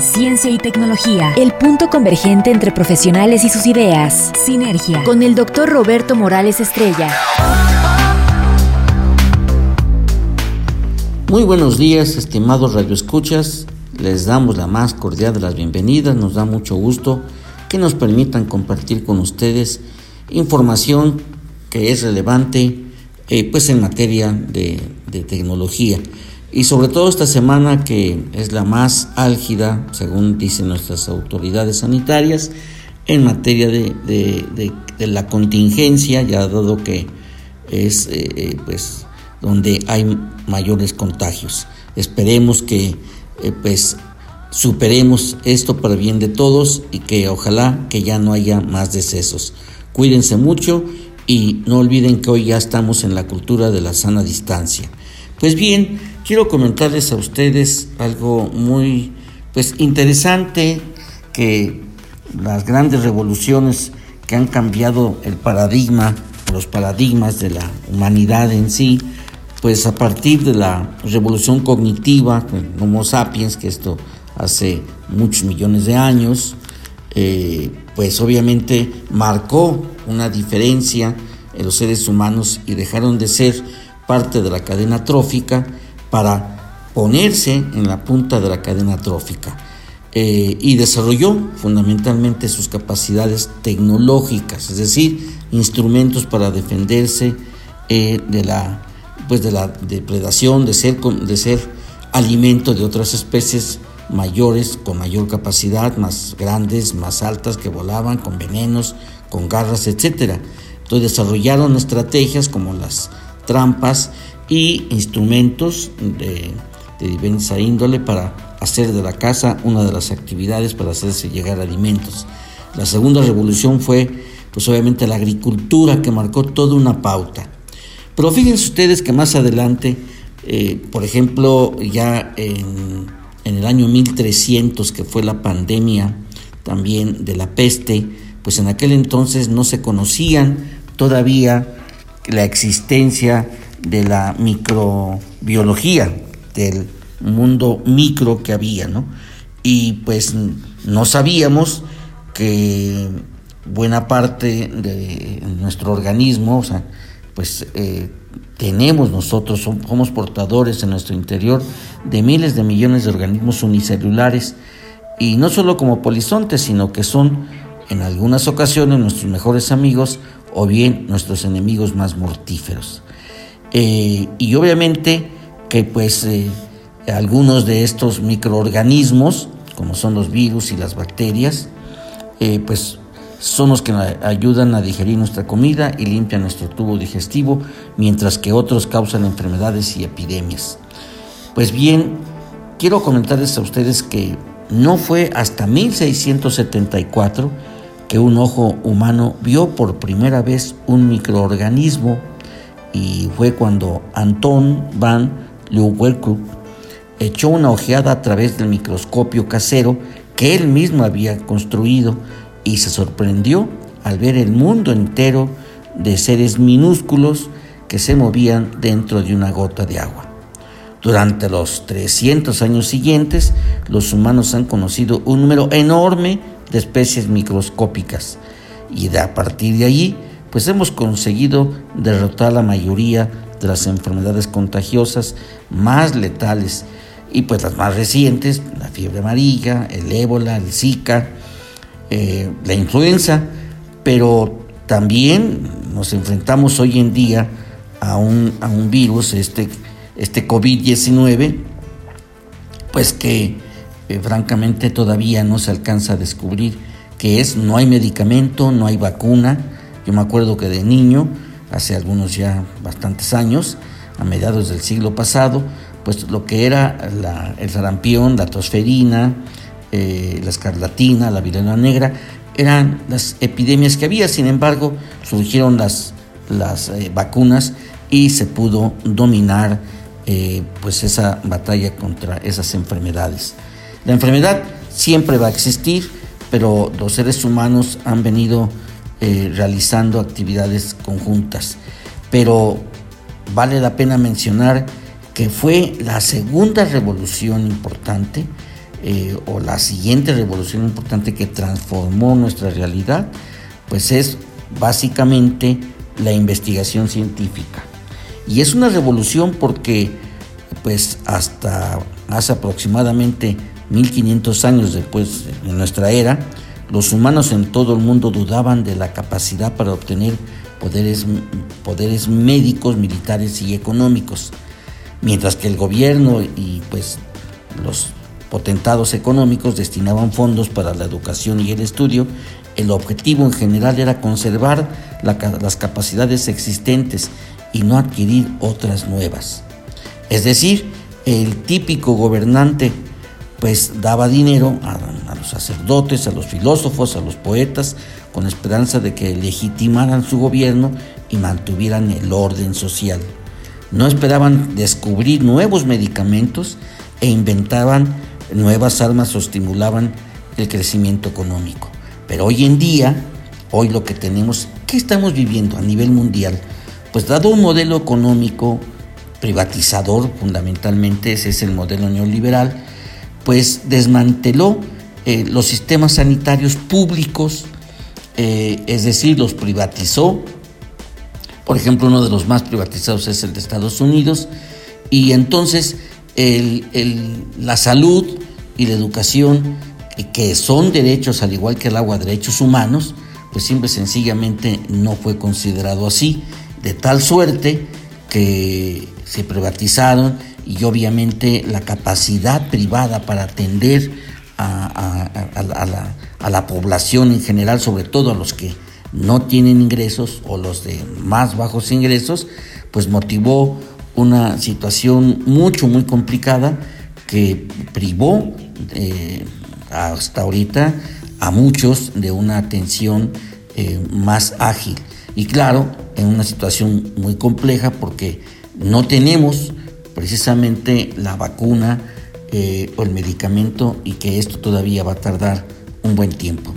Ciencia y tecnología, el punto convergente entre profesionales y sus ideas. Sinergia, con el doctor Roberto Morales Estrella. Muy buenos días, estimados radioescuchas. Les damos la más cordial de las bienvenidas. Nos da mucho gusto que nos permitan compartir con ustedes información que es relevante eh, pues en materia de, tecnología y sobre todo esta semana que es la más álgida según dicen nuestras autoridades sanitarias en materia de, la contingencia ya dado que es eh, eh, pues donde hay mayores contagios esperemos que pues superemos esto para bien de todos y que ojalá que ya no haya más decesos. Cuídense mucho y no olviden que hoy ya estamos en la cultura de la sana distancia. Pues bien, quiero comentarles a ustedes algo muy pues interesante que las grandes revoluciones que han cambiado el paradigma, los paradigmas de la humanidad en sí, pues a partir de la revolución cognitiva, Homo sapiens, que esto hace muchos millones de años, eh, pues obviamente marcó una diferencia en los seres humanos y dejaron de ser parte de la cadena trófica para ponerse en la punta de la cadena trófica. Eh, y desarrolló fundamentalmente sus capacidades tecnológicas, es decir, instrumentos para defenderse eh, de, la, pues de la depredación, de ser, de ser alimento de otras especies mayores, con mayor capacidad, más grandes, más altas, que volaban con venenos, con garras, etc. Entonces desarrollaron estrategias como las trampas y instrumentos de, diversa índole para hacer de la casa una de las actividades para hacerse llegar alimentos. La segunda revolución fue, pues obviamente, la agricultura que marcó toda una pauta. Pero fíjense ustedes que más adelante, eh, por ejemplo, ya en en el año 1300, que fue la pandemia también de la peste, pues en aquel entonces no se conocían todavía la existencia de la microbiología, del mundo micro que había, ¿no? Y pues no sabíamos que buena parte de nuestro organismo, o sea, pues eh, tenemos nosotros, somos portadores en nuestro interior de miles de millones de organismos unicelulares y no solo como polizontes, sino que son en algunas ocasiones nuestros mejores amigos o bien nuestros enemigos más mortíferos. Eh, y obviamente que pues eh, algunos de estos microorganismos, como son los virus y las bacterias, eh, pues son los que ayudan a digerir nuestra comida y limpian nuestro tubo digestivo, mientras que otros causan enfermedades y epidemias. Pues bien, quiero comentarles a ustedes que no fue hasta 1674 que un ojo humano vio por primera vez un microorganismo y fue cuando Anton van Leeuwenhoek echó una ojeada a través del microscopio casero que él mismo había construido y se sorprendió al ver el mundo entero de seres minúsculos que se movían dentro de una gota de agua. Durante los 300 años siguientes, los humanos han conocido un número enorme de especies microscópicas y de a partir de allí, pues hemos conseguido derrotar la mayoría de las enfermedades contagiosas más letales y pues las más recientes, la fiebre amarilla, el ébola, el zika, eh, la influenza, pero también nos enfrentamos hoy en día a un, a un virus, este, este COVID-19, pues que eh, francamente todavía no se alcanza a descubrir qué es, no hay medicamento, no hay vacuna. Yo me acuerdo que de niño, hace algunos ya bastantes años, a mediados del siglo pasado, pues lo que era el sarampión, la tosferina, eh, la escarlatina, la viruela negra, eran las epidemias que había, sin embargo, surgieron las, las eh, vacunas y se pudo dominar eh, pues esa batalla contra esas enfermedades. La enfermedad siempre va a existir, pero los seres humanos han venido realizando actividades conjuntas. Pero vale la pena mencionar que fue la segunda revolución importante eh, o la siguiente revolución importante que transformó nuestra realidad, pues es básicamente la investigación científica. Y es una revolución porque pues hasta hace aproximadamente 1500 años después de nuestra era, los humanos en todo el mundo dudaban de la capacidad para obtener poderes, poderes médicos, militares y económicos, mientras que el gobierno y pues los potentados económicos destinaban fondos para la educación y el estudio, el objetivo en general era conservar las capacidades existentes y no adquirir otras nuevas. Es decir, el típico gobernante pues daba dinero a, sacerdotes, a los filósofos, a los poetas, con esperanza de que legitimaran su gobierno y mantuvieran el orden social. No esperaban descubrir nuevos medicamentos e inventaban nuevas armas o estimulaban el crecimiento económico. Pero hoy en día, hoy lo que tenemos, ¿qué estamos viviendo a nivel mundial? Pues dado un modelo económico privatizador, fundamentalmente ese es el modelo neoliberal, pues desmanteló eh, los sistemas sanitarios públicos, eh, es decir, los privatizó. Por ejemplo, uno de los más privatizados es el de Estados Unidos, y entonces la salud y la educación, que son derechos al igual que el agua, derechos humanos, pues siempre sencillamente no fue considerado así, de tal suerte que se privatizaron y obviamente la capacidad privada para atender a, a, la, población en general, sobre todo a los que no tienen ingresos o los de más bajos ingresos, pues motivó una situación mucho, muy complicada que privó eh, hasta ahorita a muchos de una atención eh, más ágil. Y claro, en una situación muy compleja porque no tenemos precisamente la vacuna eh, o el medicamento y que esto todavía va a tardar un buen tiempo.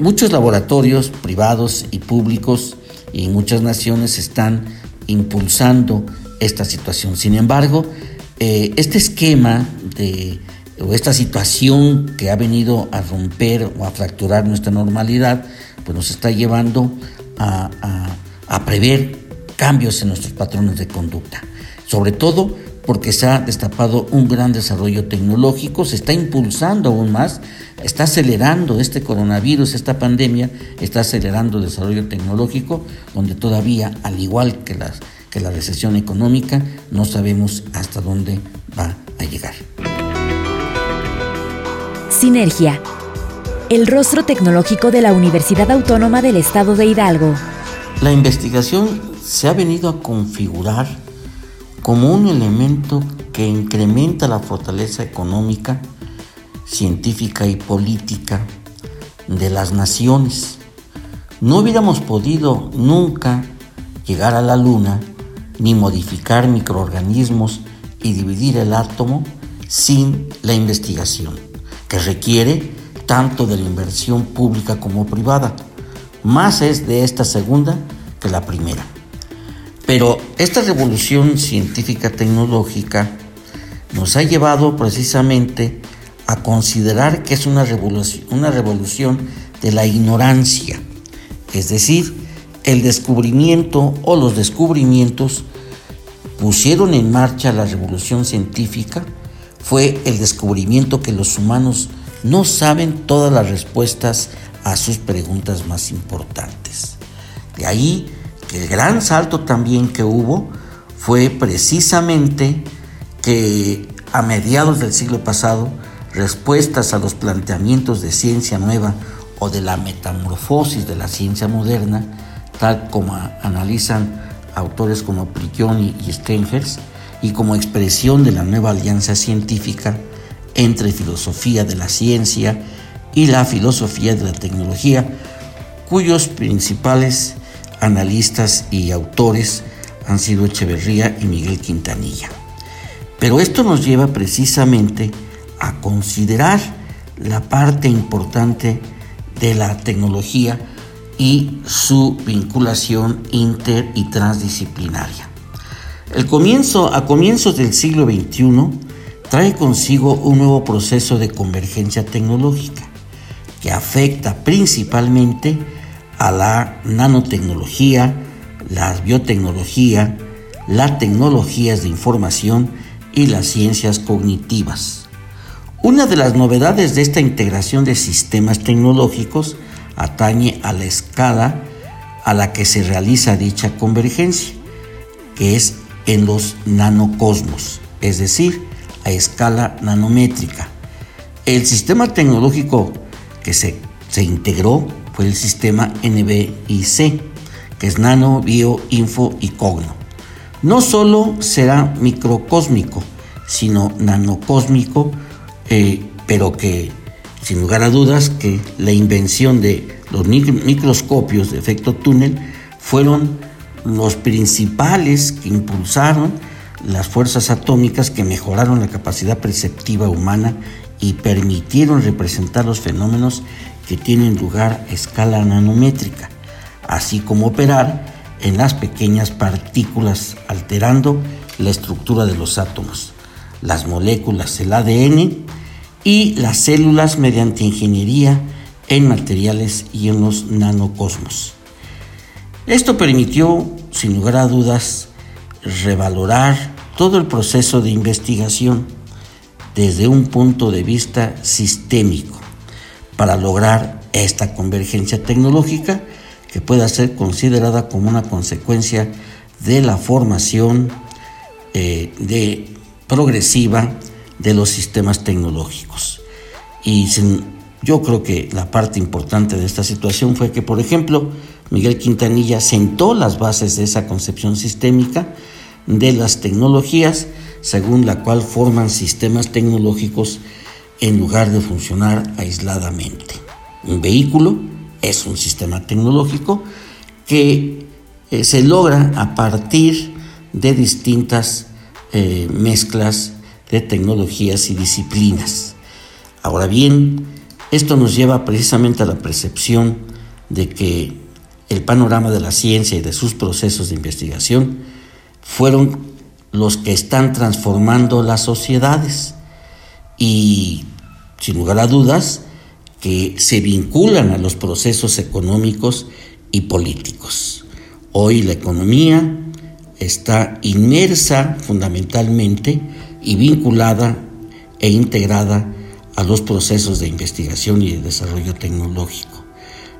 muchos laboratorios privados y públicos y muchas naciones están impulsando esta situación. Sin embargo, eh, este esquema de, o esta situación que ha venido a romper o a fracturar nuestra normalidad, pues nos está llevando a, a prever cambios en nuestros patrones de conducta. Sobre todo porque se ha destapado un gran desarrollo tecnológico, se está impulsando aún más, está acelerando este coronavirus, esta pandemia, está acelerando el desarrollo tecnológico, donde todavía, al igual que las que la recesión económica no sabemos hasta dónde va a llegar. Sinergia, el rostro tecnológico de la Universidad Autónoma del Estado de Hidalgo. La investigación se ha venido a configurar como un elemento que incrementa la fortaleza económica, científica y política de las naciones. No hubiéramos podido nunca llegar a la luna ni modificar microorganismos y dividir el átomo sin la investigación, que requiere tanto de la inversión pública como privada. Más es de esta segunda que la primera. Pero esta revolución científica tecnológica nos ha llevado precisamente a considerar que es una revolución, una revolución de la ignorancia, es decir, el descubrimiento o los descubrimientos pusieron en marcha la revolución científica fue el descubrimiento que los humanos no saben todas las respuestas a sus preguntas más importantes. De ahí el gran salto también que hubo fue precisamente que a mediados del siglo pasado, respuestas a los planteamientos de ciencia nueva o de la metamorfosis de la ciencia moderna, tal como analizan autores como Prigioni y Stengers, y como expresión de la nueva alianza científica, entre filosofía de la ciencia y la filosofía de la tecnología, cuyos principales analistas y autores han sido Echeverría y Miguel Quintanilla. Pero esto nos lleva precisamente a considerar la parte importante de la tecnología y su vinculación inter y transdisciplinaria. El comienzo, a comienzos del siglo XXI trae consigo un nuevo proceso de convergencia tecnológica que afecta principalmente a la nanotecnología, la biotecnología, las tecnologías de información y las ciencias cognitivas. Una de las novedades de esta integración de sistemas tecnológicos atañe a la escala a la que se realiza dicha convergencia, que es en los nanocosmos, es decir, a escala nanométrica. El sistema tecnológico que se, se integró fue el sistema NBIC, que es Nano, Bio, Info y Cogno. No solo será microcósmico, sino nanocósmico, eh, pero que sin lugar a dudas que la invención de los microscopios de efecto túnel fueron los principales que impulsaron las fuerzas atómicas que mejoraron la capacidad perceptiva humana y permitieron representar los fenómenos que tienen lugar a escala nanométrica, así como operar en las pequeñas partículas alterando la estructura de los átomos, las moléculas, el ADN y las células mediante ingeniería en materiales y en los nanocosmos. Esto permitió, sin lugar a dudas, revalorar todo el proceso de investigación desde un punto de vista sistémico para lograr esta convergencia tecnológica que pueda ser considerada como una consecuencia de la formación eh, progresiva de los sistemas tecnológicos. Y yo creo que la parte importante de esta situación fue que, por ejemplo, Miguel Quintanilla sentó las bases de esa concepción sistémica de las tecnologías, según la cual forman sistemas tecnológicos en lugar de funcionar aisladamente. Un vehículo es un sistema tecnológico que eh, se logra a partir de distintas eh, mezclas de tecnologías y disciplinas. Ahora bien, esto nos lleva precisamente a la percepción de que el panorama de la ciencia y de sus procesos de investigación fueron los que están transformando las sociedades y, sin lugar a dudas, que se vinculan a los procesos económicos y políticos. Hoy la economía está inmersa fundamentalmente y vinculada e integrada a los procesos de investigación y de desarrollo tecnológico.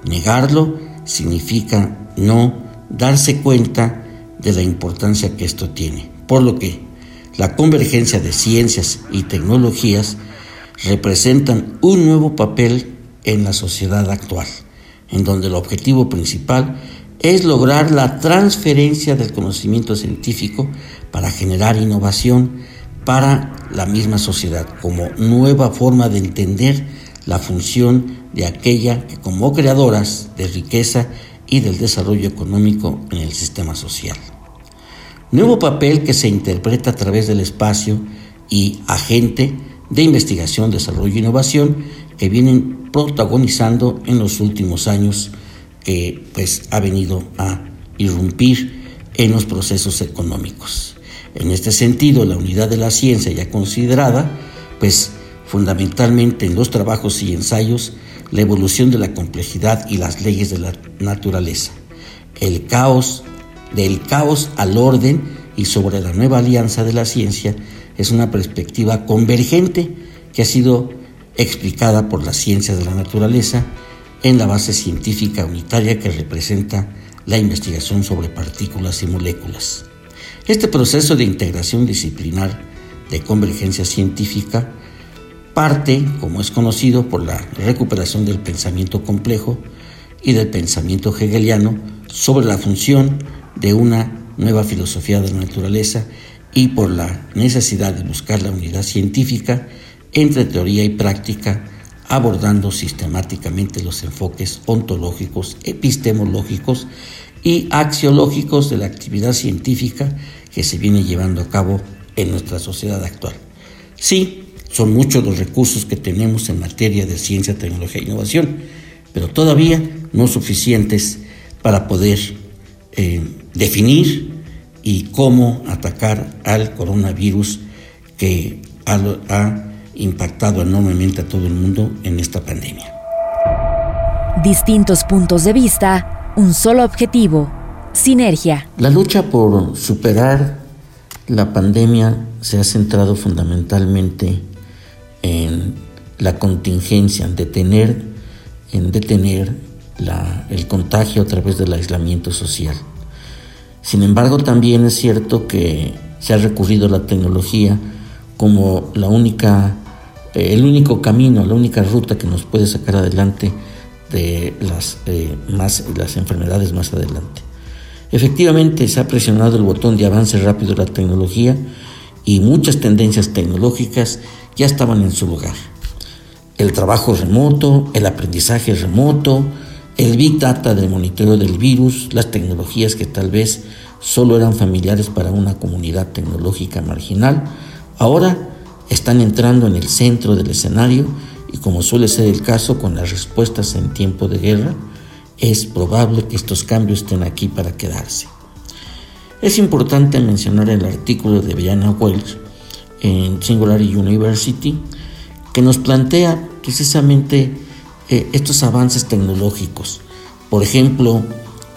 Negarlo significa no darse cuenta de la importancia que esto tiene, por lo que la convergencia de ciencias y tecnologías representan un nuevo papel en la sociedad actual, en donde el objetivo principal es lograr la transferencia del conocimiento científico para generar innovación para la misma sociedad, como nueva forma de entender la función de aquella que como creadoras de riqueza y del desarrollo económico en el sistema social. Nuevo papel que se interpreta a través del espacio y agente de investigación, desarrollo e innovación que vienen protagonizando en los últimos años que pues ha venido a irrumpir en los procesos económicos. En este sentido, la unidad de la ciencia ya considerada, pues fundamentalmente en los trabajos y ensayos, la evolución de la complejidad y las leyes de la naturaleza, el caos, del caos al orden y sobre la nueva alianza de la ciencia, es una perspectiva convergente que ha sido explicada por la ciencia de la naturaleza en la base científica unitaria que representa la investigación sobre partículas y moléculas. Este proceso de integración disciplinar de convergencia científica parte, como es conocido, por la recuperación del pensamiento complejo y del pensamiento hegeliano sobre la función de una nueva filosofía de la naturaleza y por la necesidad de buscar la unidad científica entre teoría y práctica, abordando sistemáticamente los enfoques ontológicos, epistemológicos y axiológicos de la actividad científica que se viene llevando a cabo en nuestra sociedad actual. Sí, son muchos los recursos que tenemos en materia de ciencia, tecnología e innovación, pero todavía no suficientes para poder eh, definir y cómo atacar al coronavirus que ha impactado enormemente a todo el mundo en esta pandemia. Distintos puntos de vista, un solo objetivo, sinergia. La lucha por superar la pandemia se ha centrado fundamentalmente en la contingencia, en detener, en detener el contagio a través del aislamiento social. Sin embargo, también es cierto que se ha recurrido a la tecnología como la única, eh, el único camino, la única ruta que nos puede sacar adelante de las, eh, más, las enfermedades más adelante. Efectivamente, se ha presionado el botón de avance rápido de la tecnología y muchas tendencias tecnológicas ya estaban en su lugar. El trabajo remoto, el aprendizaje remoto, el Big Data del monitoreo del virus, las tecnologías que tal vez solo eran familiares para una comunidad tecnológica marginal, ahora están entrando en el centro del escenario y como suele ser el caso con las respuestas en tiempo de guerra, es probable que estos cambios estén aquí para quedarse. Es importante mencionar el artículo de Brianna Welch en Singularity University que nos plantea precisamente eh, estos avances tecnológicos. Por ejemplo,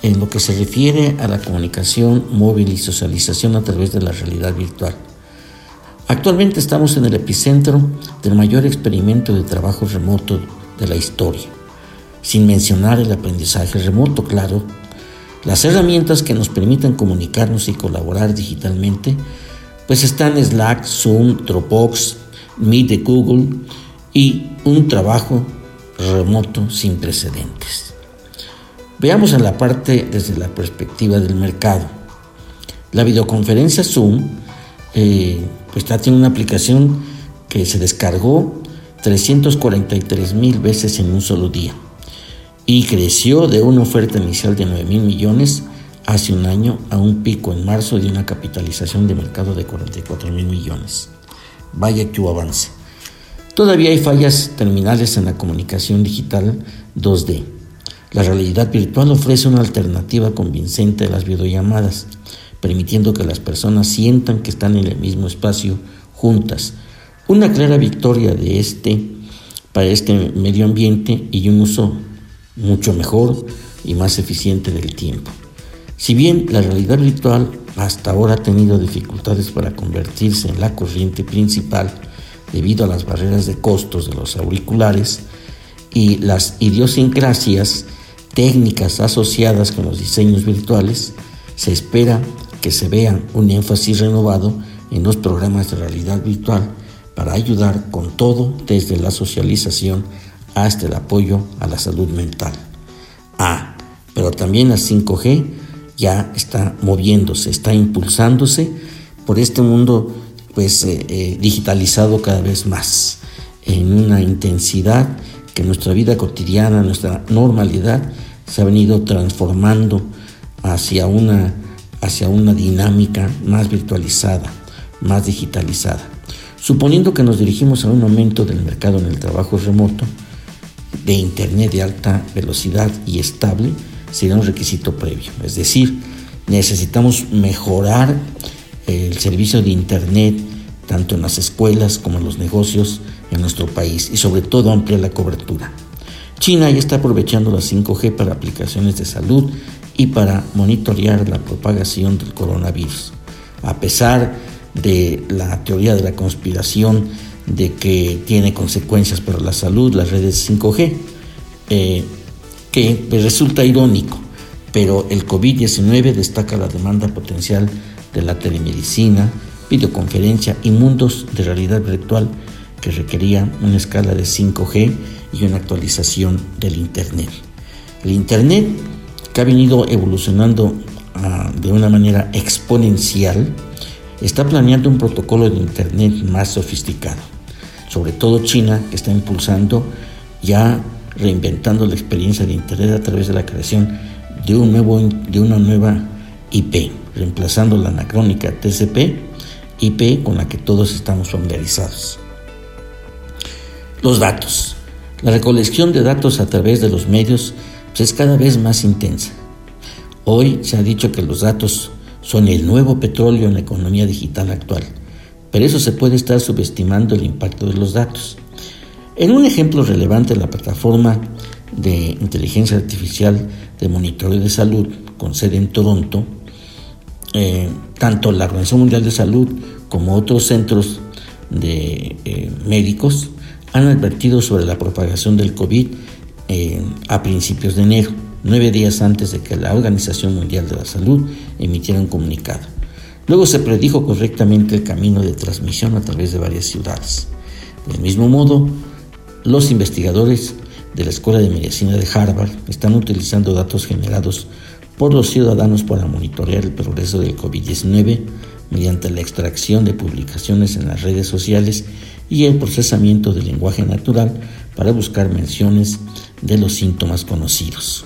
en lo que se refiere a la comunicación móvil y socialización a través de la realidad virtual. Actualmente estamos en el epicentro del mayor experimento de trabajo remoto de la historia, sin mencionar el aprendizaje remoto, claro. Las herramientas que nos permiten comunicarnos y colaborar digitalmente, pues están Slack, Zoom, Dropbox, Meet de Google y un trabajo remoto sin precedentes. Veamos en la parte desde la perspectiva del mercado. La videoconferencia Zoom eh, pues tiene una aplicación que se descargó 343 mil veces en un solo día y creció de una oferta inicial de 9 mil millones hace un año a un pico en marzo de una capitalización de mercado de 44 mil millones. Vaya que hubo avance. Todavía hay fallas terminales en la comunicación digital 2D. La realidad virtual ofrece una alternativa convincente a las videollamadas, permitiendo que las personas sientan que están en el mismo espacio juntas. Una clara victoria de este para este medio ambiente y un uso mucho mejor y más eficiente del tiempo. Si bien la realidad virtual hasta ahora ha tenido dificultades para convertirse en la corriente principal, debido a las barreras de costos de los auriculares y las idiosincrasias técnicas asociadas con los diseños virtuales, se espera que se vea un énfasis renovado en los programas de realidad virtual para ayudar con todo desde la socialización hasta el apoyo a la salud mental. Ah, pero también la 5G ya está moviéndose, está impulsándose por este mundo pues eh, eh, digitalizado cada vez más en una intensidad que nuestra vida cotidiana, nuestra normalidad se ha venido transformando hacia una, hacia una dinámica más virtualizada, más digitalizada. Suponiendo que nos dirigimos a un aumento del mercado en el trabajo remoto, de Internet de alta velocidad y estable, será un requisito previo. Es decir, necesitamos mejorar el servicio de Internet tanto en las escuelas como en los negocios en nuestro país y sobre todo ampliar la cobertura. China ya está aprovechando la 5G para aplicaciones de salud y para monitorear la propagación del coronavirus. A pesar de la teoría de la conspiración de que tiene consecuencias para la salud las redes 5G, eh, que resulta irónico, pero el COVID-19 destaca la demanda potencial de la telemedicina, videoconferencia y mundos de realidad virtual que requerían una escala de 5G y una actualización del Internet. El Internet, que ha venido evolucionando ah, de una manera exponencial, está planeando un protocolo de Internet más sofisticado. sobre todo China, que está impulsando ya reinventando la experiencia de Internet a través de la creación de, un nuevo, de una nueva IP, reemplazando la anacrónica TCP, IP con la que todos estamos familiarizados. Los datos. La recolección de datos a través de los medios pues, es cada vez más intensa. Hoy se ha dicho que los datos son el nuevo petróleo en la economía digital actual, pero eso se puede estar subestimando el impacto de los datos. En un ejemplo relevante, la plataforma de inteligencia artificial de monitoreo de salud con sede en Toronto, eh, tanto la Organización Mundial de Salud como otros centros de eh, médicos han advertido sobre la propagación del COVID eh, a principios de enero, nueve días antes de que la Organización Mundial de la Salud emitiera un comunicado. Luego se predijo correctamente el camino de transmisión a través de varias ciudades. Del mismo modo, los investigadores de la Escuela de Medicina de Harvard están utilizando datos generados por los ciudadanos para monitorear el progreso del COVID-19 mediante la extracción de publicaciones en las redes sociales y el procesamiento del lenguaje natural para buscar menciones de los síntomas conocidos.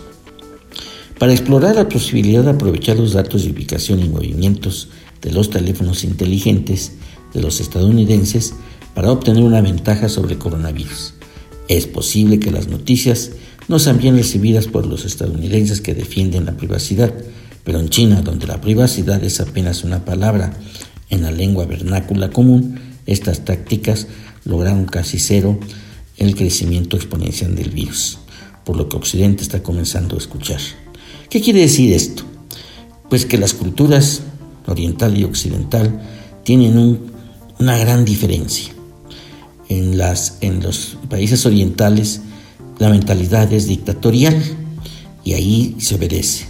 Para explorar la posibilidad de aprovechar los datos de ubicación y movimientos de los teléfonos inteligentes de los estadounidenses para obtener una ventaja sobre coronavirus. Es posible que las noticias no sean bien recibidas por los estadounidenses que defienden la privacidad, pero en China, donde la privacidad es apenas una palabra en la lengua vernácula común, estas tácticas lograron casi cero el crecimiento exponencial del virus, por lo que Occidente está comenzando a escuchar. ¿Qué quiere decir esto? Pues que las culturas oriental y occidental tienen una gran diferencia en los países orientales la mentalidad es dictatorial y ahí se obedece.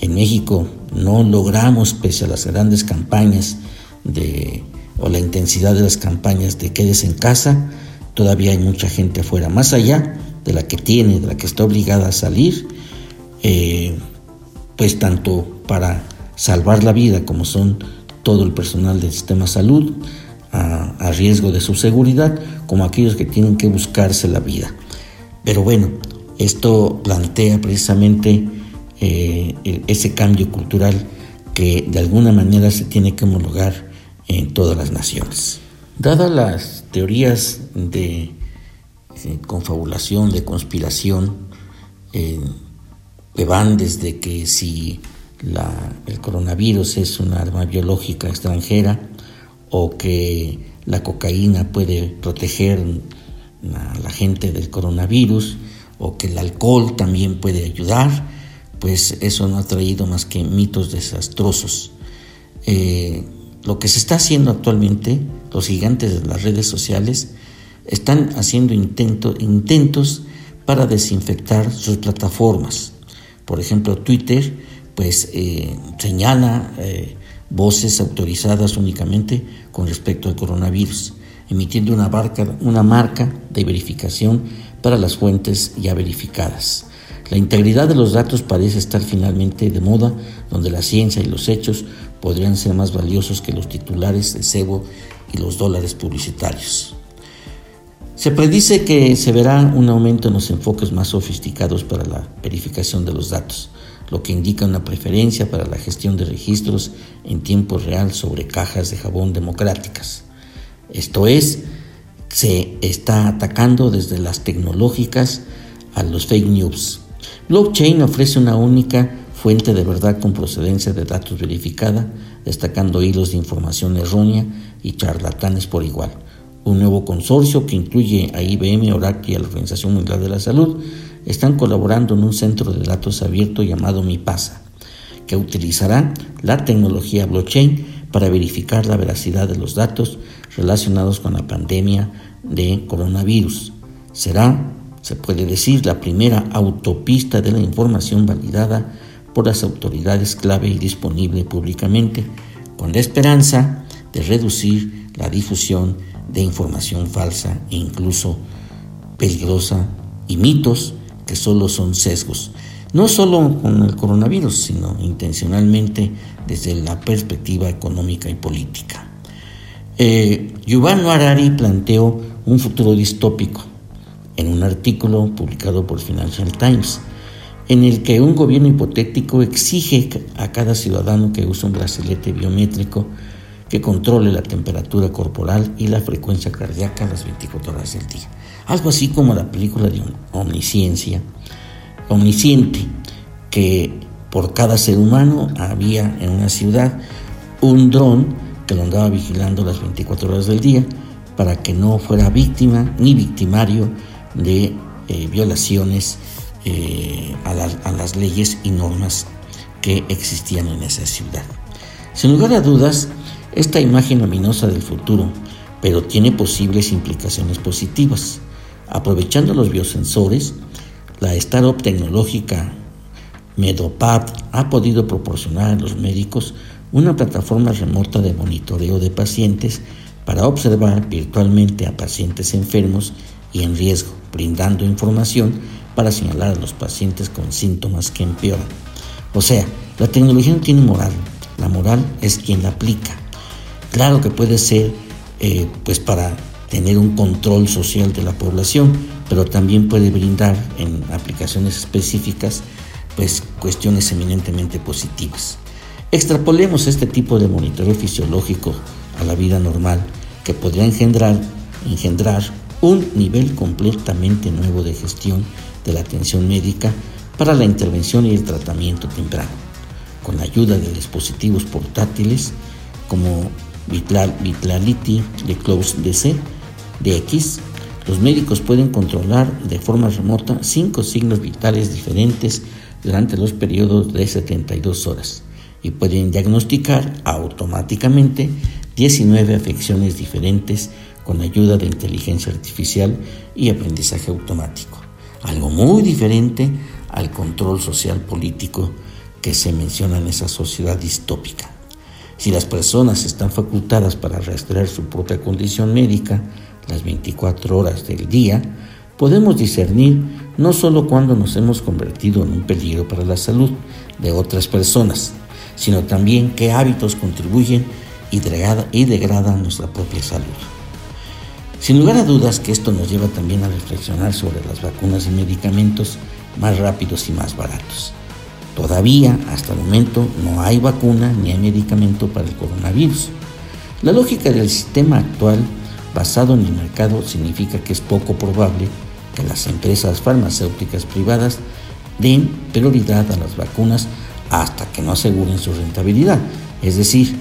En México no logramos, pese a las grandes campañas o la intensidad de las campañas de quedes en casa, todavía hay mucha gente afuera, más allá de la que tiene, de la que está obligada a salir, eh, pues tanto para salvar la vida como son todo el personal del sistema salud, a, riesgo de su seguridad como aquellos que tienen que buscarse la vida. Pero bueno, esto plantea precisamente eh, ese cambio cultural que de alguna manera se tiene que homologar en todas las naciones. Dadas las teorías de eh, confabulación, de conspiración, eh, que van desde que si el coronavirus es un arma biológica extranjera, o que la cocaína puede proteger a la gente del coronavirus o que el alcohol también puede ayudar, pues eso no ha traído más que mitos desastrosos. Eh, lo que se está haciendo actualmente, los gigantes de las redes sociales están haciendo intentos para desinfectar sus plataformas. Por ejemplo, Twitter pues eh, señala eh, voces autorizadas únicamente con respecto al coronavirus, emitiendo una, marca de verificación para las fuentes ya verificadas. La integridad de los datos parece estar finalmente de moda, donde la ciencia y los hechos podrían ser más valiosos que los titulares de cebo y los dólares publicitarios. Se predice que se verá un aumento en los enfoques más sofisticados para la verificación de los datos, lo que indica una preferencia para la gestión de registros en tiempo real sobre cajas de jabón democráticas. Esto es, se está atacando desde las tecnológicas a los fake news. Blockchain ofrece una única fuente de verdad con procedencia de datos verificada, destacando hilos de información errónea y charlatanes por igual. Un nuevo consorcio que incluye a IBM, Oracle y a la Organización Mundial de la Salud están colaborando en un centro de datos abierto llamado MiPasa, que utilizará la tecnología blockchain para verificar la veracidad de los datos relacionados con la pandemia de coronavirus. Será, se puede decir, la primera autopista de la información validada por las autoridades clave y disponible públicamente, con la esperanza de reducir la difusión de información falsa e incluso peligrosa y mitos que solo son sesgos, no solo con el coronavirus, sino intencionalmente desde la perspectiva económica y política. Eh, Yuval Harari planteó un futuro distópico en un artículo publicado por Financial Times, en el que un gobierno hipotético exige a cada ciudadano que use un bracelete biométrico que controle la temperatura corporal y la frecuencia cardíaca a las 24 horas del día. Algo así como la película de omnisciencia, omnisciente, que por cada ser humano había en una ciudad un dron que lo andaba vigilando las 24 horas del día para que no fuera víctima ni victimario de eh, violaciones eh, a, a las leyes y normas que existían en esa ciudad. Sin lugar a dudas, esta imagen luminosa del futuro, pero tiene posibles implicaciones positivas. Aprovechando los biosensores, la startup tecnológica Medopad ha podido proporcionar a los médicos una plataforma remota de monitoreo de pacientes para observar virtualmente a pacientes enfermos y en riesgo, brindando información para señalar a los pacientes con síntomas que empeoran. O sea, la tecnología no tiene moral, la moral es quien la aplica. Claro que puede ser eh, pues para tener un control social de la población, pero también puede brindar en aplicaciones específicas pues cuestiones eminentemente positivas. Extrapolemos este tipo de monitoreo fisiológico a la vida normal que podría engendrar, engendrar un nivel completamente nuevo de gestión de la atención médica para la intervención y el tratamiento temprano, con la ayuda de dispositivos portátiles como Vitlality de Close DC, DX, los médicos pueden controlar de forma remota cinco signos vitales diferentes durante los periodos de 72 horas y pueden diagnosticar automáticamente 19 afecciones diferentes con ayuda de inteligencia artificial y aprendizaje automático. Algo muy diferente al control social político que se menciona en esa sociedad distópica. Si las personas están facultadas para rastrear su propia condición médica las 24 horas del día, podemos discernir no solo cuando nos hemos convertido en un peligro para la salud de otras personas, sino también qué hábitos contribuyen y, degradan nuestra propia salud. Sin lugar a dudas que esto nos lleva también a reflexionar sobre las vacunas y medicamentos más rápidos y más baratos. Todavía, hasta el momento, no hay vacuna ni medicamento para el coronavirus. La lógica del sistema actual basado en el mercado significa que es poco probable que las empresas farmacéuticas privadas den prioridad a las vacunas hasta que no aseguren su rentabilidad. Es decir,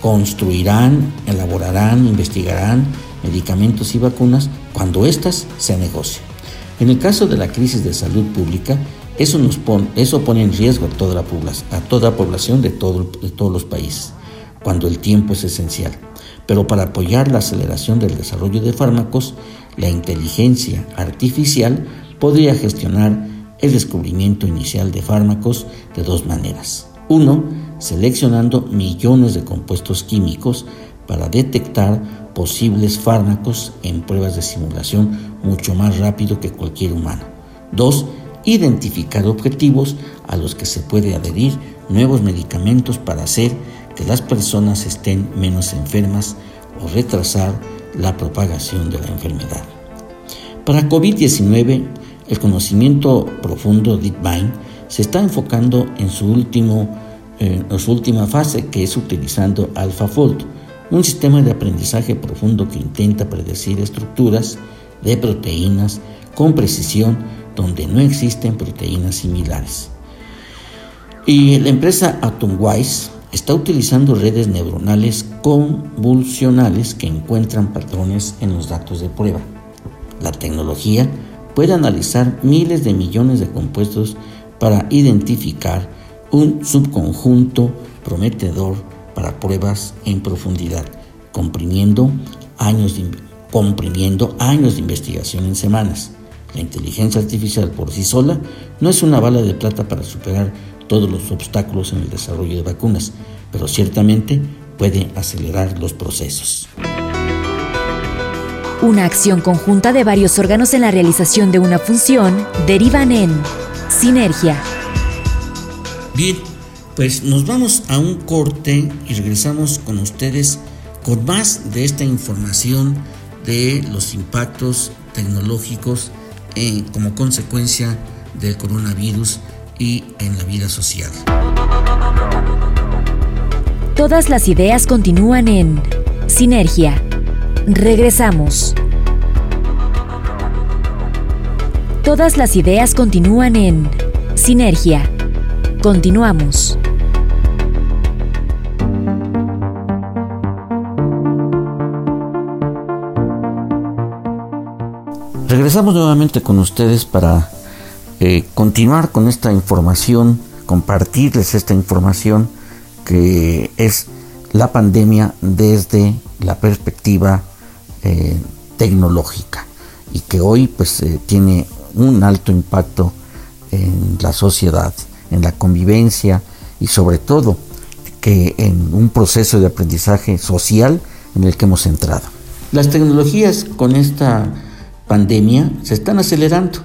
construirán, elaborarán, investigarán medicamentos y vacunas cuando éstas se negocien. En el caso de la crisis de salud pública, eso, pone, en riesgo a toda la población de, de todos los países, cuando el tiempo es esencial. Pero para apoyar la aceleración del desarrollo de fármacos, la inteligencia artificial podría gestionar el descubrimiento inicial de fármacos de dos maneras. Uno, seleccionando millones de compuestos químicos para detectar posibles fármacos en pruebas de simulación mucho más rápido que cualquier humano. Dos, identificar objetivos a los que se puede adherir nuevos medicamentos para hacer que las personas estén menos enfermas o retrasar la propagación de la enfermedad. Para COVID-19, el conocimiento profundo DeepMind se está enfocando en su, último, en su última fase, que es utilizando AlphaFold, un sistema de aprendizaje profundo que intenta predecir estructuras de proteínas con precisión donde no existen proteínas similares. Y la empresa Atomwise está utilizando redes neuronales convulsionales que encuentran patrones en los datos de prueba. La tecnología puede analizar miles de millones de compuestos para identificar un subconjunto prometedor para pruebas en profundidad, comprimiendo años de, comprimiendo años de investigación en semanas. La inteligencia artificial por sí sola no es una bala de plata para superar todos los obstáculos en el desarrollo de vacunas, pero ciertamente puede acelerar los procesos. Una acción conjunta de varios órganos en la realización de una función derivan en sinergia. Bien, pues nos vamos a un corte y regresamos con ustedes con más de esta información de los impactos tecnológicos eh, como consecuencia del coronavirus y en la vida social. Todas las ideas continúan en Sinergia. Regresamos. Todas las ideas continúan en Sinergia. Continuamos. Regresamos nuevamente con ustedes para eh, continuar con esta información, compartirles esta información que es la pandemia desde la perspectiva eh, tecnológica y que hoy pues eh, tiene un alto impacto en la sociedad, en la convivencia y sobre todo que en un proceso de aprendizaje social en el que hemos entrado. Las tecnologías con esta pandemia se están acelerando.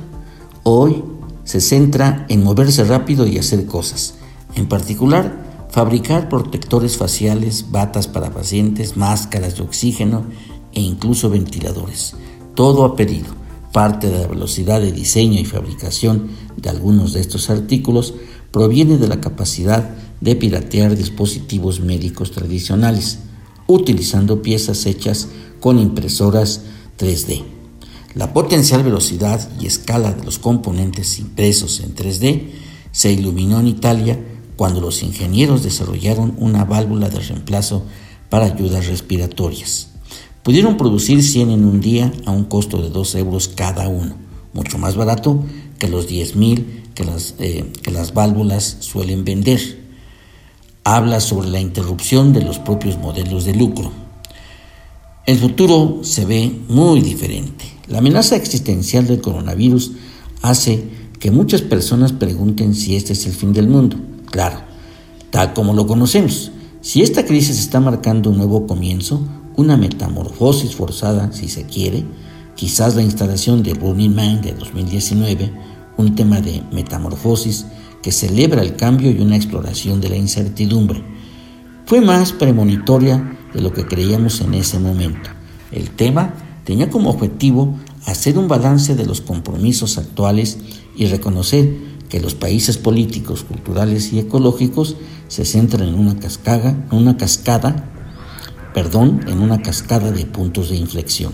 Hoy se centra en moverse rápido y hacer cosas. En particular, fabricar protectores faciales, batas para pacientes, máscaras de oxígeno e incluso ventiladores. Todo a pedido. Parte de la velocidad de diseño y fabricación de algunos de estos artículos proviene de la capacidad de piratear dispositivos médicos tradicionales, utilizando piezas hechas con impresoras 3D. La potencial velocidad y escala de los componentes impresos en 3D se iluminó en Italia cuando los ingenieros desarrollaron una válvula de reemplazo para ayudas respiratorias. Pudieron producir 100 en un día a un costo de 2 euros cada uno, mucho más barato que los 10.000 que eh, que las válvulas suelen vender. Habla sobre la interrupción de los propios modelos de lucro. El futuro se ve muy diferente. La amenaza existencial del coronavirus hace que muchas personas pregunten si este es el fin del mundo. Claro, tal como lo conocemos. Si esta crisis está marcando un nuevo comienzo, una metamorfosis forzada, si se quiere, quizás la instalación de Burning Man de 2019, un tema de metamorfosis que celebra el cambio y una exploración de la incertidumbre, fue más premonitoria de lo que creíamos en ese momento. El tema tenía como objetivo hacer un balance de los compromisos actuales y reconocer que los países políticos, culturales y ecológicos se centran en una cascada, una cascada, perdón, en una cascada de puntos de inflexión.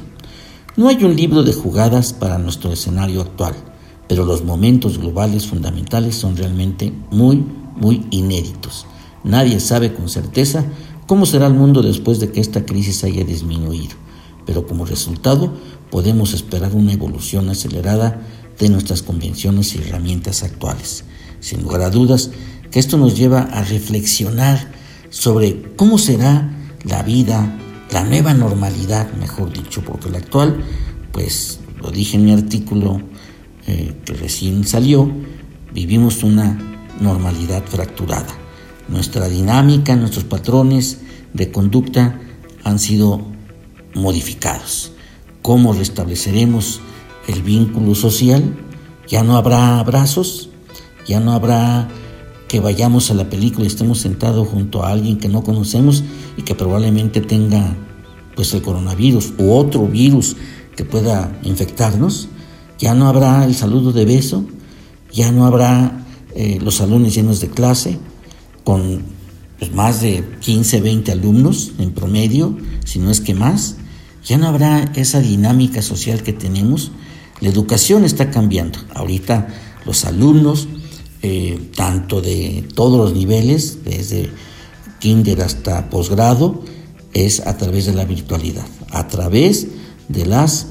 No hay un libro de jugadas para nuestro escenario actual, pero los momentos globales fundamentales son realmente muy, muy inéditos. Nadie sabe con certeza cómo será el mundo después de que esta crisis haya disminuido pero como resultado podemos esperar una evolución acelerada de nuestras convenciones y herramientas actuales. Sin lugar a dudas que esto nos lleva a reflexionar sobre cómo será la vida, la nueva normalidad, mejor dicho, porque la actual, pues lo dije en mi artículo eh, que recién salió, vivimos una normalidad fracturada. Nuestra dinámica, nuestros patrones de conducta han sido modificados. ¿Cómo restableceremos el vínculo social? Ya no habrá abrazos, ya no habrá que vayamos a la película y estemos sentados junto a alguien que no conocemos y que probablemente tenga pues el coronavirus u otro virus que pueda infectarnos. Ya no habrá el saludo de beso, ya no habrá eh, los salones llenos de clase con pues, más de 15, 20 alumnos en promedio, si no es que más ya no habrá esa dinámica social que tenemos. La educación está cambiando. Ahorita los alumnos, eh, tanto de todos los niveles, desde kinder hasta posgrado, es a través de la virtualidad, a través de las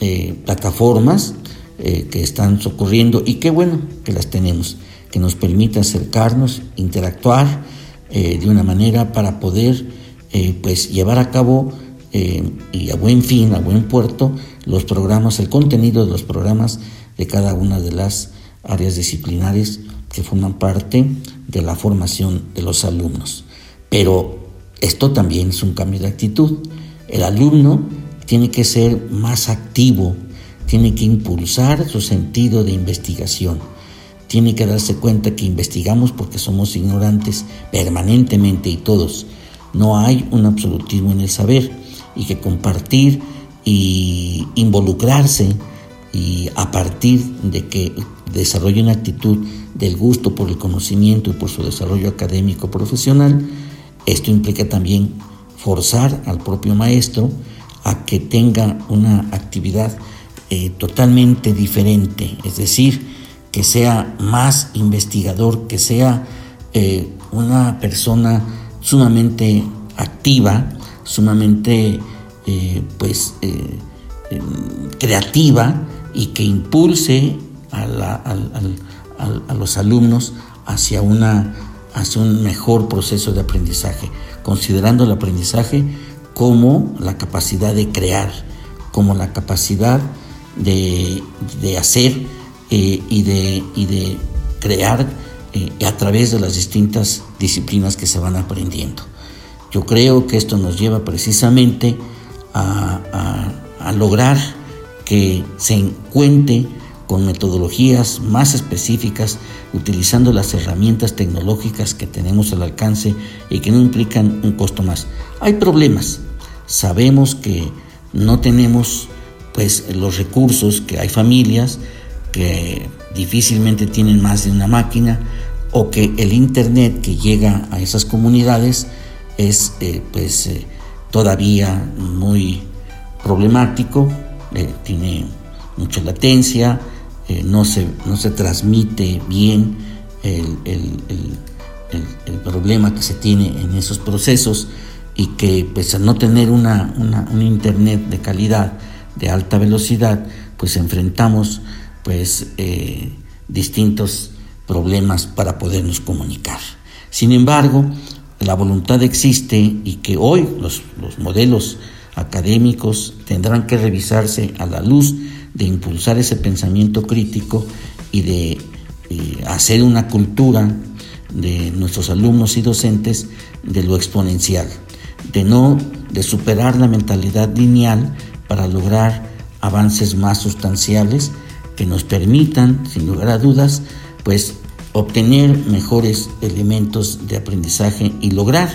eh, plataformas eh, que están ocurriendo y qué bueno que las tenemos, que nos permite acercarnos, interactuar de una manera para poder pues llevar a cabo eh, y a buen fin, a buen puerto, los programas, el contenido de los programas de cada una de las áreas disciplinares que forman parte de la formación de los alumnos. Pero esto también es un cambio de actitud. El alumno tiene que ser más activo, tiene que impulsar su sentido de investigación, tiene que darse cuenta que investigamos porque somos ignorantes permanentemente y todos. No hay un absolutismo en el saber y que compartir y involucrarse y a partir de que desarrolle una actitud del gusto por el conocimiento y por su desarrollo académico profesional, esto implica también forzar al propio maestro a que tenga una actividad eh, totalmente diferente, es decir, que sea más investigador, que sea eh, una persona sumamente activa, sumamente eh, pues, creativa y que impulse a, los alumnos hacia, una, hacia un mejor proceso de aprendizaje, considerando el aprendizaje como la capacidad de crear, como la capacidad de, hacer eh, y, de, de, crear eh, a través de las distintas disciplinas que se van aprendiendo. Yo creo que esto nos lleva precisamente a, lograr que se encuentre con metodologías más específicas, utilizando las herramientas tecnológicas que tenemos al alcance y que no implican un costo más. Hay problemas. Sabemos que no tenemos pues los recursos, que hay familias que difícilmente tienen más de una máquina o que el internet que llega a esas comunidades es eh, pues eh, todavía muy problemático, eh, tiene mucha latencia, no, se, no se transmite bien el, problema que se tiene en esos procesos y que pues al no tener una, un internet de calidad, de alta velocidad, pues enfrentamos pues distintos problemas para podernos comunicar. Sin embargo, la voluntad existe y que hoy los, los modelos académicos tendrán que revisarse a la luz de impulsar ese pensamiento crítico y de eh, hacer una cultura de nuestros alumnos y docentes de lo exponencial, de no de superar la mentalidad lineal para lograr avances más sustanciales que nos permitan, sin lugar a dudas, pues obtener mejores elementos de aprendizaje y lograr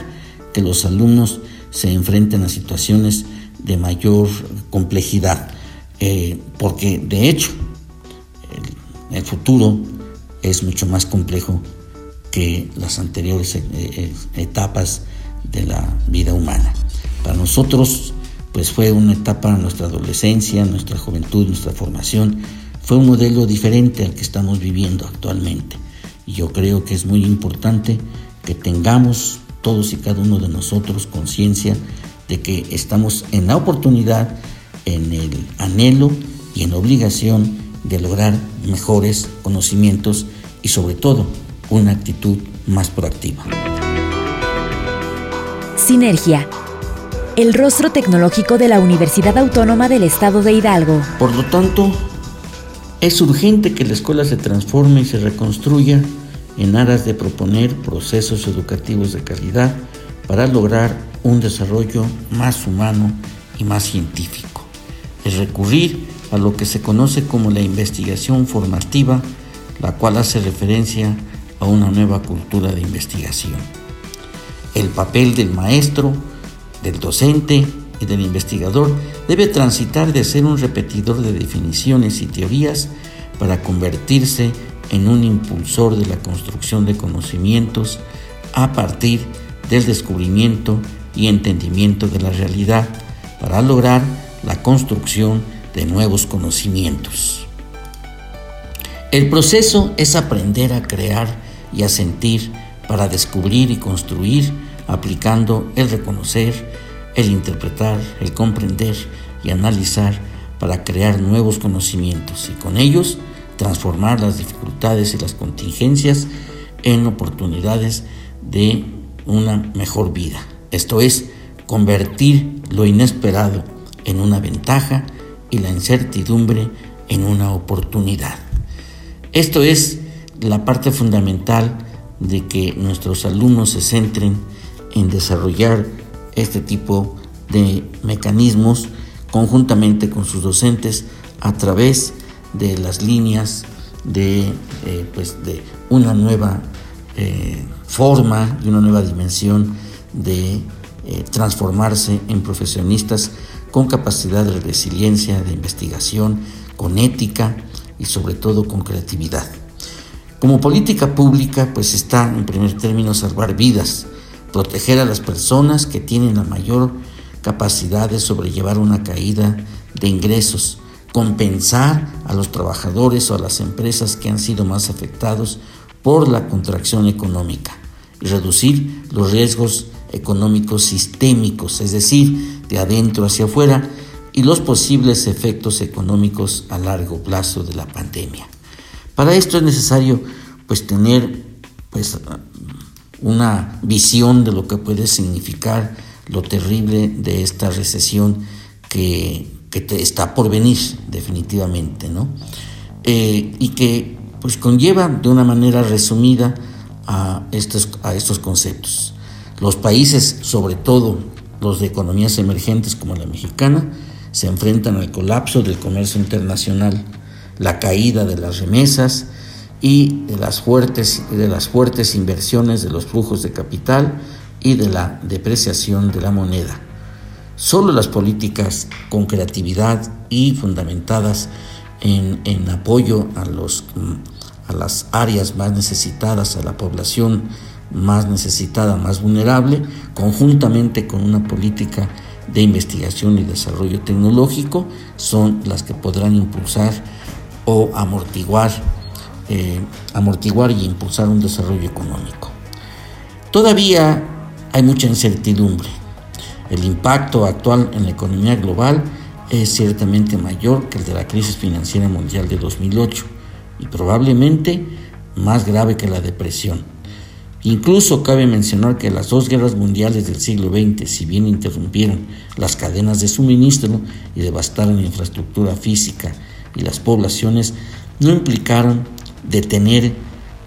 que los alumnos se enfrenten a situaciones de mayor complejidad. Eh, porque de hecho el, futuro es mucho más complejo que las anteriores eh, eh, etapas de la vida humana. Para nosotros, pues fue una etapa, nuestra adolescencia, nuestra juventud, nuestra formación, fue un modelo diferente al que estamos viviendo actualmente. Y yo creo que es muy importante que tengamos todos y cada uno de nosotros conciencia de que estamos en la oportunidad en el anhelo y en obligación de lograr mejores conocimientos y sobre todo una actitud más proactiva. Sinergia. El rostro tecnológico de la Universidad Autónoma del Estado de Hidalgo. Por lo tanto, es urgente que la escuela se transforme y se reconstruya en aras de proponer procesos educativos de calidad para lograr un desarrollo más humano y más científico es recurrir a lo que se conoce como la investigación formativa, la cual hace referencia a una nueva cultura de investigación. El papel del maestro, del docente y del investigador debe transitar de ser un repetidor de definiciones y teorías para convertirse en un impulsor de la construcción de conocimientos a partir del descubrimiento y entendimiento de la realidad para lograr la construcción de nuevos conocimientos. El proceso es aprender a crear y a sentir para descubrir y construir aplicando el reconocer, el interpretar, el comprender y analizar para crear nuevos conocimientos y con ellos transformar las dificultades y las contingencias en oportunidades de una mejor vida. Esto es, convertir lo inesperado en una ventaja y la incertidumbre en una oportunidad. Esto es la parte fundamental de que nuestros alumnos se centren en desarrollar este tipo de mecanismos conjuntamente con sus docentes a través de las líneas de, eh, pues de una nueva eh, forma y una nueva dimensión de eh, transformarse en profesionistas con capacidad de resiliencia, de investigación, con ética y sobre todo con creatividad. Como política pública, pues está en primer término salvar vidas, proteger a las personas que tienen la mayor capacidad de sobrellevar una caída de ingresos, compensar a los trabajadores o a las empresas que han sido más afectados por la contracción económica y reducir los riesgos económicos sistémicos, es decir, de adentro hacia afuera, y los posibles efectos económicos a largo plazo de la pandemia. Para esto es necesario pues tener pues una visión de lo que puede significar lo terrible de esta recesión que, está por venir definitivamente, ¿no? Eh, y que pues conlleva de una manera resumida a estos, a estos conceptos. Los países, sobre todo los de economías emergentes como la mexicana, se enfrentan al colapso del comercio internacional, la caída de las remesas y de las fuertes, de las fuertes inversiones de los flujos de capital y de la depreciación de la moneda. Solo las políticas con creatividad y fundamentadas en, en apoyo a los a las áreas más necesitadas, a la población más necesitada, más vulnerable, conjuntamente con una política de investigación y desarrollo tecnológico, son las que podrán impulsar o amortiguar, eh, amortiguar y impulsar un desarrollo económico. Todavía hay mucha incertidumbre. El impacto actual en la economía global es ciertamente mayor que el de la crisis financiera mundial de 2008 y probablemente más grave que la depresión. Incluso cabe mencionar que las dos guerras mundiales del siglo XX, si bien interrumpieron las cadenas de suministro y devastaron la infraestructura física y las poblaciones, no implicaron detener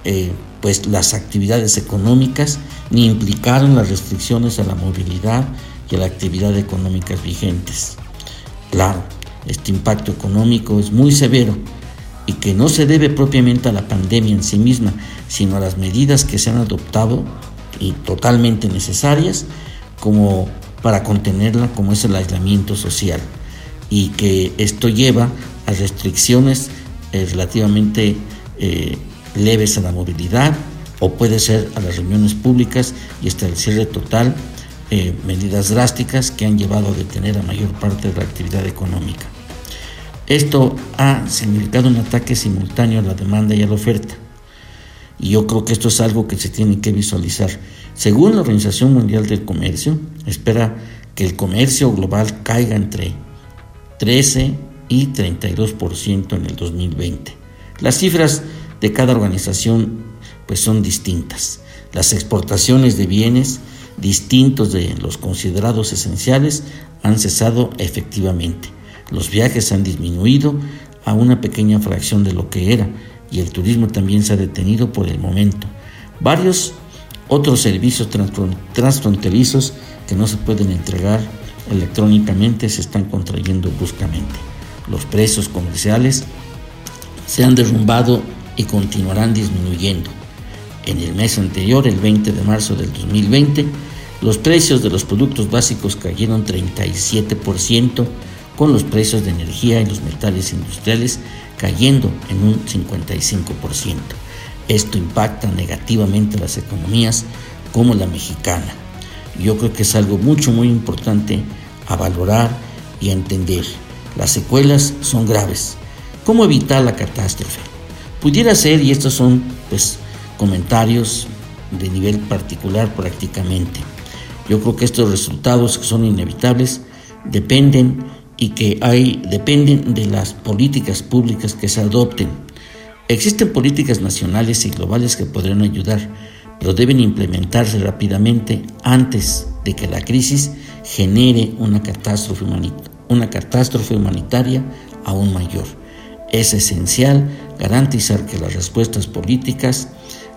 eh, pues las actividades económicas ni implicaron las restricciones a la movilidad y a la actividad económica vigentes. Claro, este impacto económico es muy severo y que no se debe propiamente a la pandemia en sí misma, sino a las medidas que se han adoptado y totalmente necesarias como para contenerla, como es el aislamiento social, y que esto lleva a restricciones eh, relativamente eh, leves a la movilidad o puede ser a las reuniones públicas y hasta el cierre total, eh, medidas drásticas que han llevado a detener a mayor parte de la actividad económica. Esto ha significado un ataque simultáneo a la demanda y a la oferta. Y yo creo que esto es algo que se tiene que visualizar. Según la Organización Mundial del Comercio, espera que el comercio global caiga entre 13 y 32% en el 2020. Las cifras de cada organización pues son distintas. Las exportaciones de bienes distintos de los considerados esenciales han cesado efectivamente. Los viajes han disminuido a una pequeña fracción de lo que era y el turismo también se ha detenido por el momento. Varios otros servicios transfronterizos que no se pueden entregar electrónicamente se están contrayendo bruscamente. Los precios comerciales se han derrumbado y continuarán disminuyendo. En el mes anterior, el 20 de marzo del 2020, los precios de los productos básicos cayeron 37% con los precios de energía y los metales industriales cayendo en un 55%. Esto impacta negativamente a las economías como la mexicana. Yo creo que es algo mucho, muy importante a valorar y a entender. Las secuelas son graves. ¿Cómo evitar la catástrofe? Pudiera ser, y estos son pues comentarios de nivel particular prácticamente. Yo creo que estos resultados que son inevitables dependen y que hay, dependen de las políticas públicas que se adopten. Existen políticas nacionales y globales que podrían ayudar, pero deben implementarse rápidamente antes de que la crisis genere una catástrofe, una catástrofe humanitaria aún mayor. Es esencial garantizar que las respuestas políticas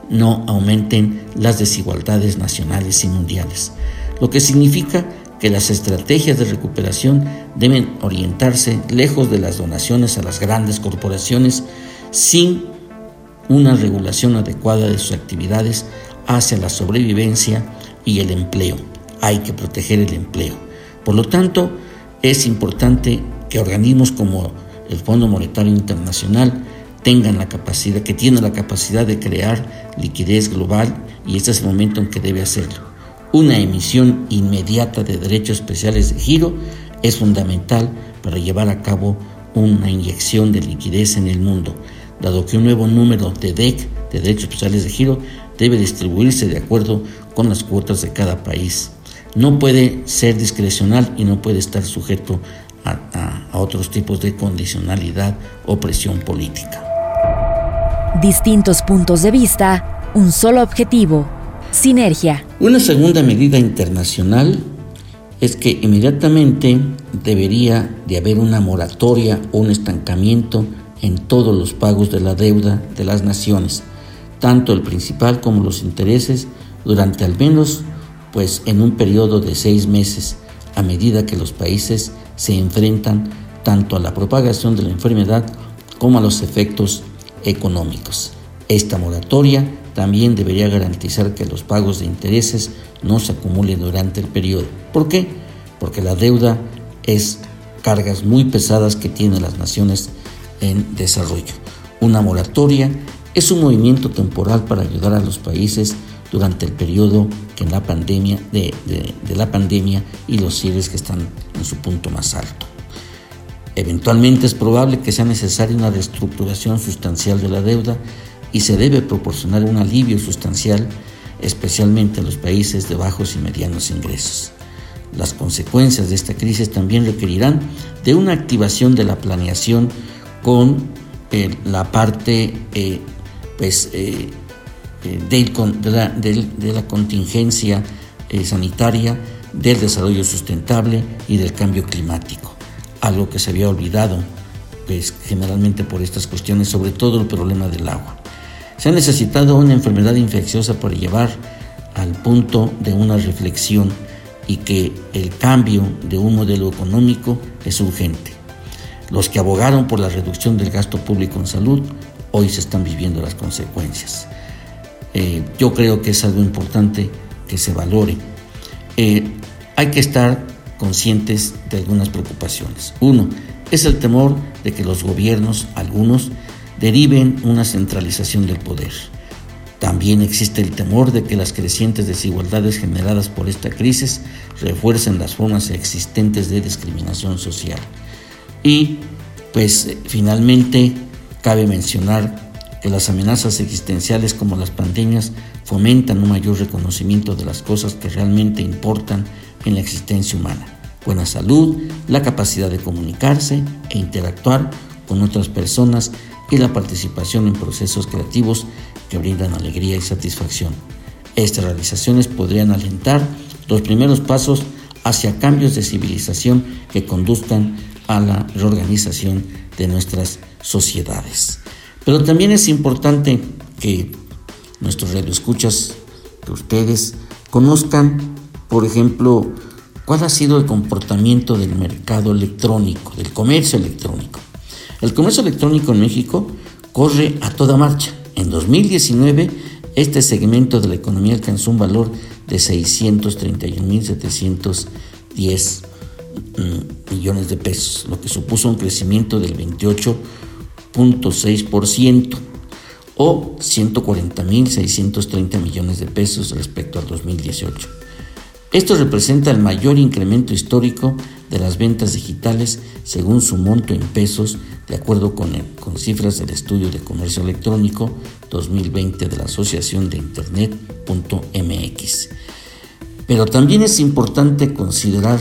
no aumenten las desigualdades nacionales y mundiales, lo que significa que las estrategias de recuperación deben orientarse lejos de las donaciones a las grandes corporaciones sin una regulación adecuada de sus actividades hacia la sobrevivencia y el empleo. Hay que proteger el empleo. Por lo tanto, Es importante que organismos como el Fondo Monetario Internacional la capacidad, que tienen la capacidad de crear liquidez global y este es el momento en que debe hacerlo. Una emisión inmediata de derechos especiales de giro es fundamental para llevar a cabo una inyección de liquidez en el mundo, dado que un nuevo número de DEC, de derechos especiales de giro, debe distribuirse de acuerdo con las cuotas de cada país. No puede ser discrecional y no puede estar sujeto a, a otros tipos de condicionalidad o presión política. Distintos puntos de vista, un solo objetivo, sinergia. Una segunda medida internacional es que inmediatamente debería de haber una moratoria o un estancamiento en todos los pagos de la deuda de las naciones, tanto el principal como los intereses, durante al menos pues en un periodo de seis meses, a medida que los países se enfrentan tanto a la propagación de la enfermedad como a los efectos económicos. Esta moratoria también debería garantizar que los pagos de intereses no se acumulen durante el periodo. ¿Por qué? Porque la deuda es cargas muy pesadas que tienen las naciones en desarrollo. Una moratoria es un movimiento temporal para ayudar a los países durante el periodo que en la pandemia de, de la pandemia y los cierres que están en su punto más alto. Eventualmente es probable que sea necesaria una reestructuración sustancial de la deuda y se debe proporcionar un alivio sustancial, especialmente en los países de bajos y medianos ingresos. Las consecuencias de esta crisis también requerirán de una activación de la planeación con eh, la parte eh, pues, eh, de, la, de, la, contingencia sanitaria, del desarrollo sustentable y del cambio climático, algo que se había olvidado pues, generalmente por estas cuestiones, sobre todo el problema del agua. Se ha necesitado una enfermedad infecciosa para llevar al punto de una reflexión y que el cambio de un modelo económico es urgente. Los que abogaron por la reducción del gasto público en salud hoy se están viviendo las consecuencias. Eh, yo creo que es algo importante que se valore. Eh, hay que estar conscientes de algunas preocupaciones. Uno, es el temor de que los gobiernos, algunos, deriven una centralización del poder. También existe el temor de que las crecientes desigualdades generadas por esta crisis refuercen las formas existentes de discriminación social. Y pues finalmente cabe mencionar que las amenazas existenciales como las pandemias fomentan un mayor reconocimiento de las cosas que realmente importan en la existencia humana. Buena salud, la capacidad de comunicarse e interactuar con otras personas y la participación en procesos creativos que brindan alegría y satisfacción. Estas realizaciones podrían alentar los primeros pasos hacia cambios de civilización que conduzcan a la reorganización de nuestras sociedades. Pero también es importante que nuestros radioescuchas, que ustedes conozcan, por ejemplo, cuál ha sido el comportamiento del mercado electrónico, del comercio electrónico. El comercio electrónico en México corre a toda marcha. En 2019, este segmento de la economía alcanzó un valor de 631.710 mm, millones de pesos, lo que supuso un crecimiento del 28.6% o 140.630 millones de pesos respecto al 2018. Esto representa el mayor incremento histórico de las ventas digitales según su monto en pesos de acuerdo con, con cifras del Estudio de Comercio Electrónico 2020 de la Asociación de Internet.mx. Pero también es importante considerar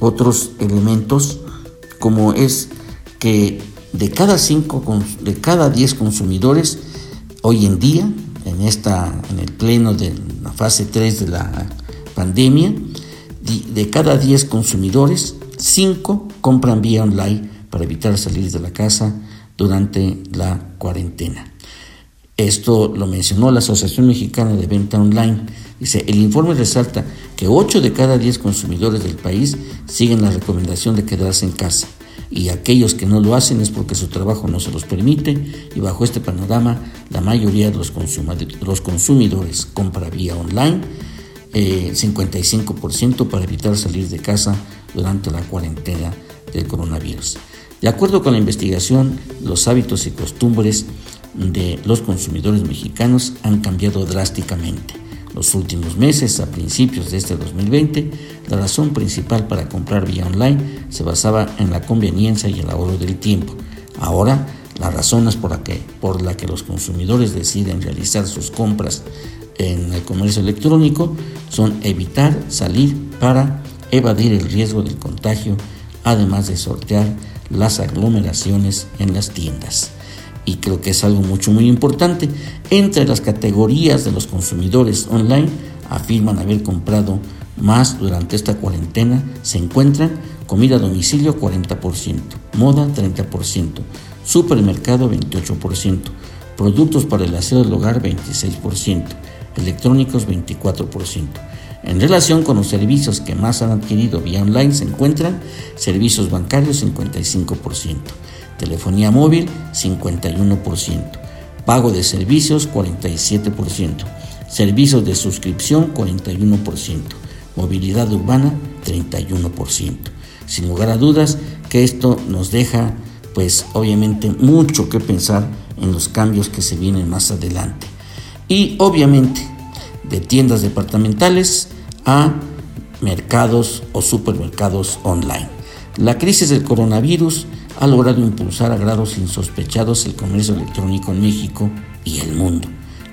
otros elementos como es que de cada cinco, de cada 10 consumidores hoy en día, en, esta, en el pleno de la fase 3 de la pandemia, de cada 10 consumidores, 5 compran vía online para evitar salir de la casa durante la cuarentena. Esto lo mencionó la Asociación Mexicana de Venta Online. Dice, el informe resalta que 8 de cada 10 consumidores del país siguen la recomendación de quedarse en casa y aquellos que no lo hacen es porque su trabajo no se los permite y bajo este panorama la mayoría de los, consumidores compra vía online, 55% eh, para evitar salir de casa durante la cuarentena del coronavirus. De acuerdo con la investigación, los hábitos y costumbres de los consumidores mexicanos han cambiado drásticamente. Los últimos meses, a principios de este 2020, la razón principal para comprar vía online se basaba en la conveniencia y el ahorro del tiempo. Ahora, las razones por la que, por la que los consumidores deciden realizar sus compras en el comercio electrónico son evitar salir para evadir el riesgo del contagio, además de sortear las aglomeraciones en las tiendas. Y creo que es algo mucho muy importante. Entre las categorías de los consumidores online afirman haber comprado más durante esta cuarentena se encuentran comida a domicilio 40%, moda 30%, supermercado 28%, productos para el aseo del hogar 26%, electrónicos 24%. En relación con los servicios que más han adquirido vía online se encuentran servicios bancarios 55%, telefonía móvil 51%, pago de servicios 47%, servicios de suscripción 41%, movilidad urbana 31%. Sin lugar a dudas que esto nos deja pues obviamente mucho que pensar en los cambios que se vienen más adelante. Y obviamente de tiendas departamentales a mercados o supermercados online. La crisis del coronavirus ha logrado impulsar a grados insospechados el comercio electrónico en México y el mundo.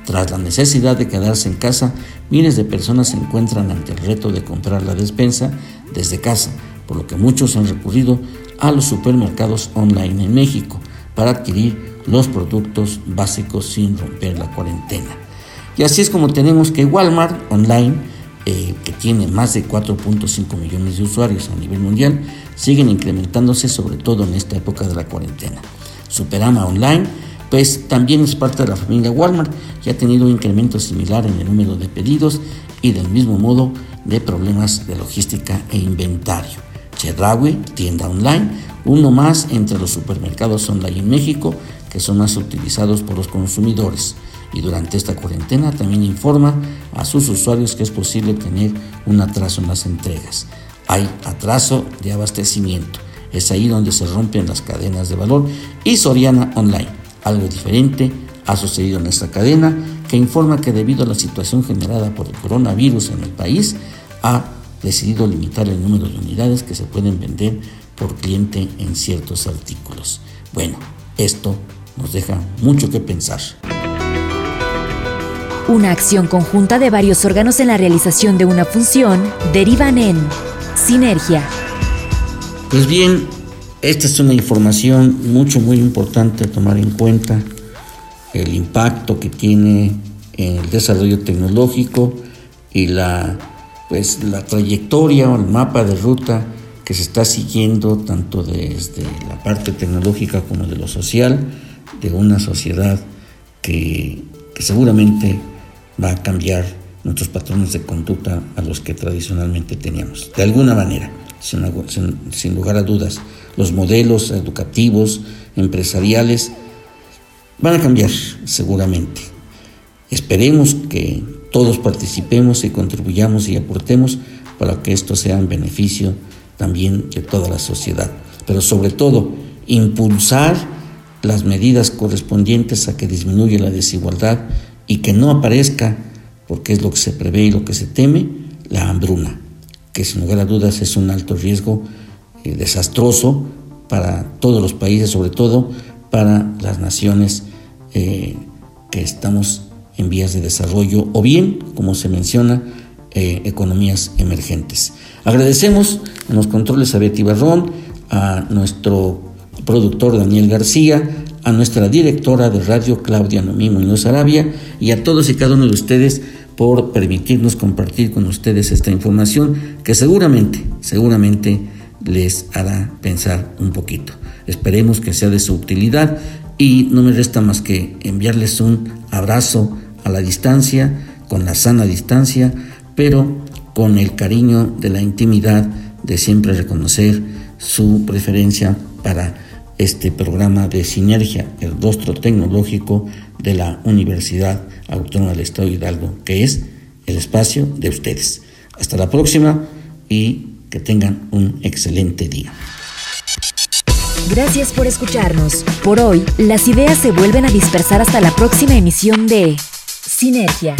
Tras la necesidad de quedarse en casa, miles de personas se encuentran ante el reto de comprar la despensa desde casa, por lo que muchos han recurrido a los supermercados online en México para adquirir los productos básicos sin romper la cuarentena. Y así es como tenemos que Walmart Online, eh, que tiene más de 4.5 millones de usuarios a nivel mundial, siguen incrementándose sobre todo en esta época de la cuarentena. Superama Online, pues también es parte de la familia Walmart y ha tenido un incremento similar en el número de pedidos y del mismo modo de problemas de logística e inventario. Chedraui, tienda online, uno más entre los supermercados online en México que son más utilizados por los consumidores y durante esta cuarentena también informa a sus usuarios que es posible tener un atraso en las entregas. Hay atraso de abastecimiento. Es ahí donde se rompen las cadenas de valor y Soriana Online. Algo diferente ha sucedido en esta cadena que informa que debido a la situación generada por el coronavirus en el país, ha decidido limitar el número de unidades que se pueden vender por cliente en ciertos artículos. Bueno, esto nos deja mucho que pensar. Una acción conjunta de varios órganos en la realización de una función derivan en sinergia. Pues bien, esta es una información mucho, muy importante a tomar en cuenta, el impacto que tiene en el desarrollo tecnológico y la, pues, la trayectoria o el mapa de ruta que se está siguiendo tanto desde la parte tecnológica como de lo social de una sociedad que, seguramente va a cambiar nuestros patrones de conducta a los que tradicionalmente teníamos. De alguna manera, sin, lugar a dudas, los modelos educativos, empresariales, van a cambiar seguramente. Esperemos que todos participemos y contribuyamos y aportemos para que esto sea en beneficio también de toda la sociedad. Pero sobre todo, impulsar las medidas correspondientes a que disminuya la desigualdad y que no aparezca, porque es lo que se prevé y lo que se teme, la hambruna, que sin lugar a dudas es un alto riesgo eh, desastroso para todos los países, sobre todo para las naciones eh, que estamos en vías de desarrollo o bien, como se menciona, eh, economías emergentes. Agradecemos en los controles a Betty Barrón, a nuestro productor Daniel García, a nuestra directora de radio Claudia Nomí Muñoz Arabia y a todos y cada uno de ustedes por permitirnos compartir con ustedes esta información que seguramente, seguramente les hará pensar un poquito. Esperemos que sea de su utilidad y no me resta más que enviarles un abrazo a la distancia, con la sana distancia, pero con el cariño de la intimidad de siempre reconocer su preferencia para este programa de sinergia, el rostro tecnológico de la Universidad Autónoma del Estado de Hidalgo, que es el espacio de ustedes. Hasta la próxima y Que tengan un excelente día. Gracias por escucharnos. Por hoy, las ideas se vuelven a dispersar hasta la próxima emisión de Sinergia